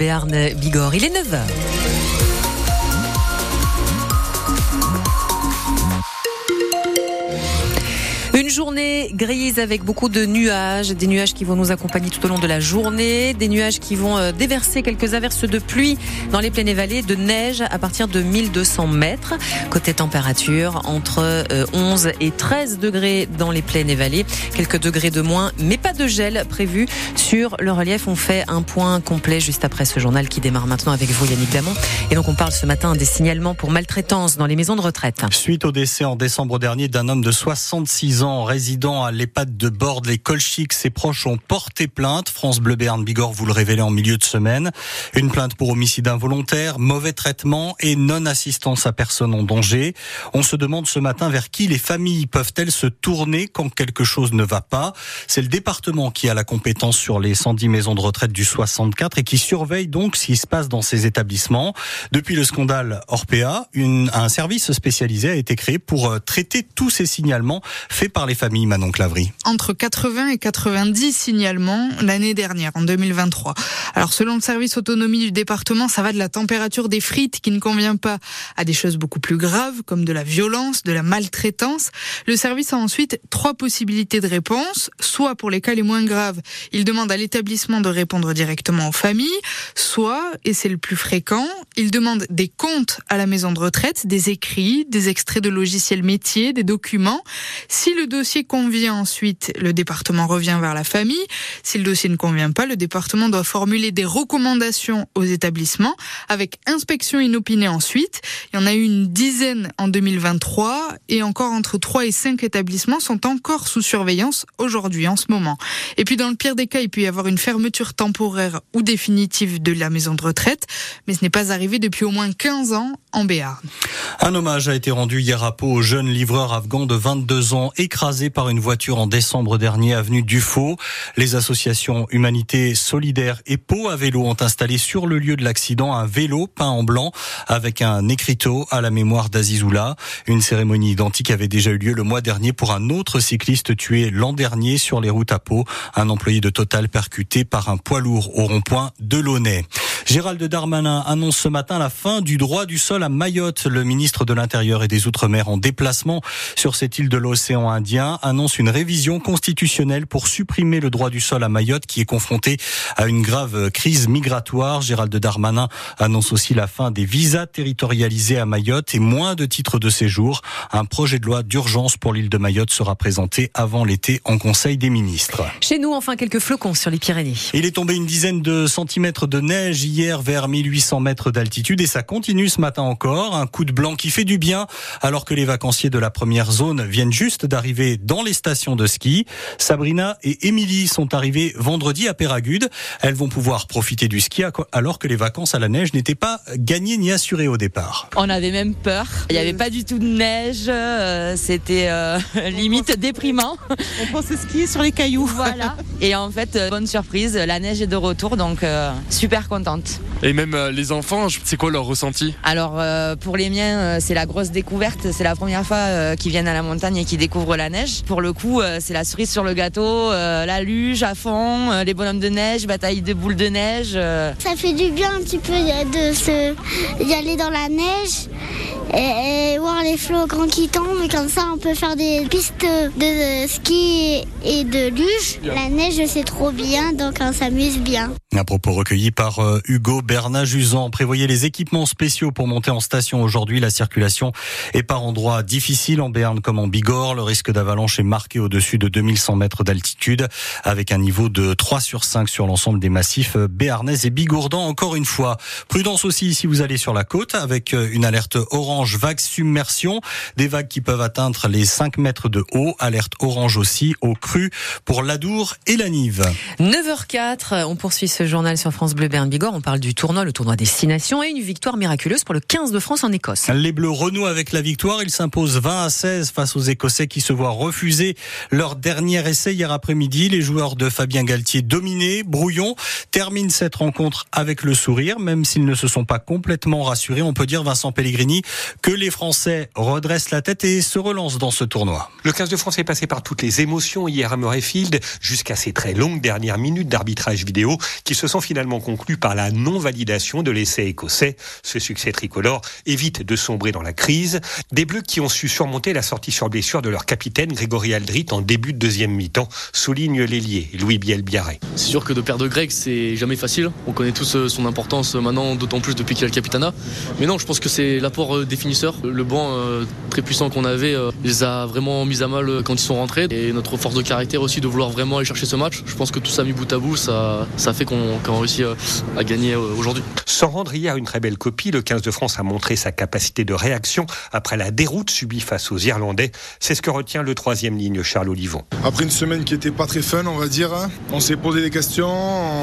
Béarn Bigorre. Il est 9h. Journée grise avec beaucoup de nuages, des nuages qui vont nous accompagner tout au long de la journée, des nuages qui vont euh, déverser quelques averses de pluie dans les plaines et vallées, de neige à partir de 1200 mètres. Côté température, entre 11 euh, et 13 degrés dans les plaines et vallées, quelques degrés de moins, mais pas de gel prévu sur le relief. On fait un point complet juste après ce journal qui démarre maintenant avec vous Yannick Damon. Et donc on parle ce matin des signalements pour maltraitance dans les maisons de retraite. Suite au décès en décembre dernier d'un homme de 66 ans résident à l'EHPAD de Borde, les Colchiques, ses proches ont porté plainte. France Bleu Béarn Bigorre vous le révélez en milieu de semaine. Une plainte pour homicide involontaire, mauvais traitement et non-assistance à personne en danger. On se demande ce matin vers qui les familles peuvent-elles se tourner quand quelque chose ne va pas. C'est le département qui a la compétence sur les 110 maisons de retraite du 64 et qui surveille donc ce qui se passe dans ces établissements. Depuis le scandale Orpea, un service spécialisé a été créé pour euh, traiter tous ces signalements faits par les familles, Manon Clavry Entre 80 et 90 signalements l'année dernière, en 2023. Alors selon le service autonomie du département, ça va de la température des frites qui ne convient pas à des choses beaucoup plus graves comme de la violence, de la maltraitance. Le service a ensuite trois possibilités de réponse. Soit pour les cas les moins graves, il demande à l'établissement de répondre directement aux familles. Soit, et c'est le plus fréquent, il demande des comptes à la maison de retraite, des écrits, des extraits de logiciels métiers, des documents. Si le dossier convient ensuite, le département revient vers la famille. Si le dossier ne convient pas, le département doit formuler des recommandations aux établissements avec inspection inopinée ensuite. Il y en a eu une dizaine en 2023 et encore entre 3 et 5 établissements sont encore sous surveillance aujourd'hui, en ce moment. Et puis dans le pire des cas, il peut y avoir une fermeture temporaire ou définitive de la maison de retraite, mais ce n'est pas arrivé depuis au moins 15 ans en Béarn. Un hommage a été rendu hier à Pau au jeune livreur afghan de 22 ans écrasé par une voiture en décembre dernier avenue Dufaux. Les associations Humanité Solidaire et Pau à vélo ont installé sur le lieu de l'accident un vélo peint en blanc avec un écriteau à la mémoire d'Azizoula. Une cérémonie identique avait déjà eu lieu le mois dernier pour un autre cycliste tué l'an dernier sur les routes à Pau, un employé de Total percuté par un poids lourd au rond-point de Launay. Gérald Darmanin annonce ce matin la fin du droit du sol à Mayotte. Le ministre de l'Intérieur et des Outre-mer en déplacement sur cette île de l'océan Indien annonce une révision constitutionnelle pour supprimer le droit du sol à Mayotte qui est confronté à une grave crise migratoire. Gérald Darmanin annonce aussi la fin des visas territorialisés à Mayotte et moins de titres de séjour. Un projet de loi d'urgence pour l'île de Mayotte sera présenté avant l'été en Conseil des ministres. Chez nous, enfin, quelques flocons sur les Pyrénées. Il est tombé une dizaine de centimètres de neige hier vers 1800 mètres d'altitude et ça continue ce matin encore. Un coup de blanc qui fait du bien alors que les vacanciers de la première zone viennent juste d'arriver dans les stations de ski. Sabrina et Émilie sont arrivées vendredi à Péragude. Elles vont pouvoir profiter du ski alors que les vacances à la neige n'étaient pas gagnées ni assurées au départ. On avait même peur. Il n'y avait pas du tout de neige. Euh, c'était euh, limite déprimant. On pensait skier sur les cailloux. Voilà. Et en fait, euh, bonne surprise, la neige est de retour, donc super contente. Et même les enfants, c'est quoi leur ressenti? Alors pour les miens, c'est la grosse découverte. C'est la première fois qu'ils viennent à la montagne et qu'ils découvrent la Pour le coup, c'est la cerise sur le gâteau, la luge à fond, les bonhommes de neige, bataille de boules de neige. Ça fait du bien un petit peu de d'y aller dans la neige et, voir les flocons qui tombent. Comme ça, on peut faire des pistes de ski et de luge. La neige, c'est trop bien, donc on s'amuse bien. Un propos recueilli par euh, Hugo Bernard-Juzan. Prévoyez les équipements spéciaux pour monter en station aujourd'hui. La circulation est par endroits difficiles en Berne comme en Bigorre. Le risque d'avalanche est marqué au-dessus de 2100 mètres d'altitude avec un niveau de 3 sur 5 sur l'ensemble des massifs béarnais et bigourdans. Encore une fois, prudence aussi si vous allez sur la côte avec euh, une alerte orange vague submersion. Des vagues qui peuvent atteindre les 5 mètres de haut. Alerte orange aussi au cru pour l'Adour et la Nive. 9h04, on poursuit ce journal sur France Bleu Berne Bigorre. On parle du tournoi, le tournoi Destination et une victoire miraculeuse pour le 15 de France en Écosse. Les Bleus renouent avec la victoire. Ils s'imposent 20 à 16 face aux Écossais qui se voient refuser leur dernier essai hier après-midi. Les joueurs de Fabien Galtier dominés, brouillon, terminent cette rencontre avec le sourire, même s'ils ne se sont pas complètement rassurés. On peut dire, Vincent Pellegrini, que les Français redressent la tête et se relancent dans ce tournoi. Le 15 de France est passé par toutes les émotions hier à Murrayfield, jusqu'à ces très longues dernières minutes d'arbitrage vidéo qui se sont finalement conclues par la non-validation de l'essai écossais. Ce succès tricolore évite de sombrer dans la crise. Des Bleus qui ont su surmonter la sortie sur blessure de leur capitaine Grégory Aldrit en début de deuxième mi-temps, souligne l'ailier Louis Bielbiaré. C'est sûr que de perdre Greg, c'est jamais facile. On connaît tous euh, son importance euh, maintenant, d'autant plus depuis qu'il a le capitana. Mais non, je pense que c'est l'apport euh, des finisseurs. Le banc très puissant qu'on avait les a vraiment mis à mal quand ils sont rentrés. Et notre force de caractère aussi de vouloir vraiment aller chercher ce match. Je pense que tout ça mis bout à bout, ça, ça fait qu'on qu réussit à gagner aujourd'hui. Sans rendre hier une très belle copie, le 15 de France a montré sa capacité de réaction après la déroute subie face aux Irlandais. C'est ce que retient le troisième ligne, Charles Olivon. Après une semaine qui était pas très fun, on va dire, hein, on s'est posé des questions,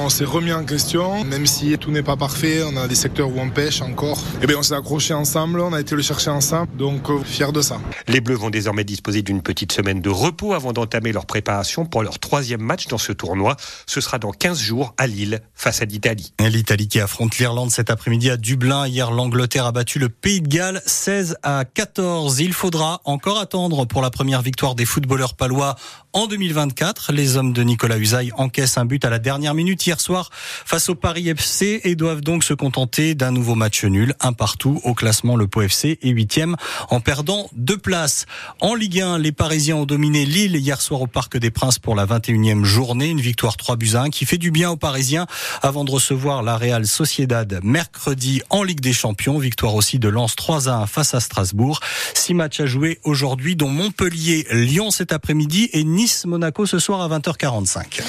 on s'est remis en question, même si tout n'est pas parfait, on a des secteurs où on pêche encore. Et eh bien on s'est accroché ensemble, on a été le chercher ensemble, donc euh, fier de ça. Les Bleus vont désormais disposer d'une petite semaine de repos avant d'entamer leur préparation pour leur troisième match dans ce tournoi. Ce sera dans 15 jours à Lille face à l'Italie. L'Italie qui affronte l'Irlande cet après-midi à Dublin. Hier, l'Angleterre a battu le Pays de Galles 16 à 14. Il faudra encore attendre pour la première victoire des footballeurs palois en 2024. Les hommes de Nicolas Usaï encaissent un but à la dernière minute hier soir face au Paris FC et doivent donc se contenter d'un nouveau match nul, un partout au classement. Le Pau FC est huitième en perdant deux places. En Ligue 1, les Parisiens ont dominé Lille hier soir au Parc des Princes pour la 21e journée. Une victoire 3 buts à 1 qui fait du bien aux Parisiens avant de recevoir la Real Sociedad mercredi en Ligue des Champions. Victoire aussi de Lens 3 à 1 face à Strasbourg. Six matchs à jouer aujourd'hui dont Montpellier, Lyon cet après-midi et Nice, Monaco ce soir à 20h45.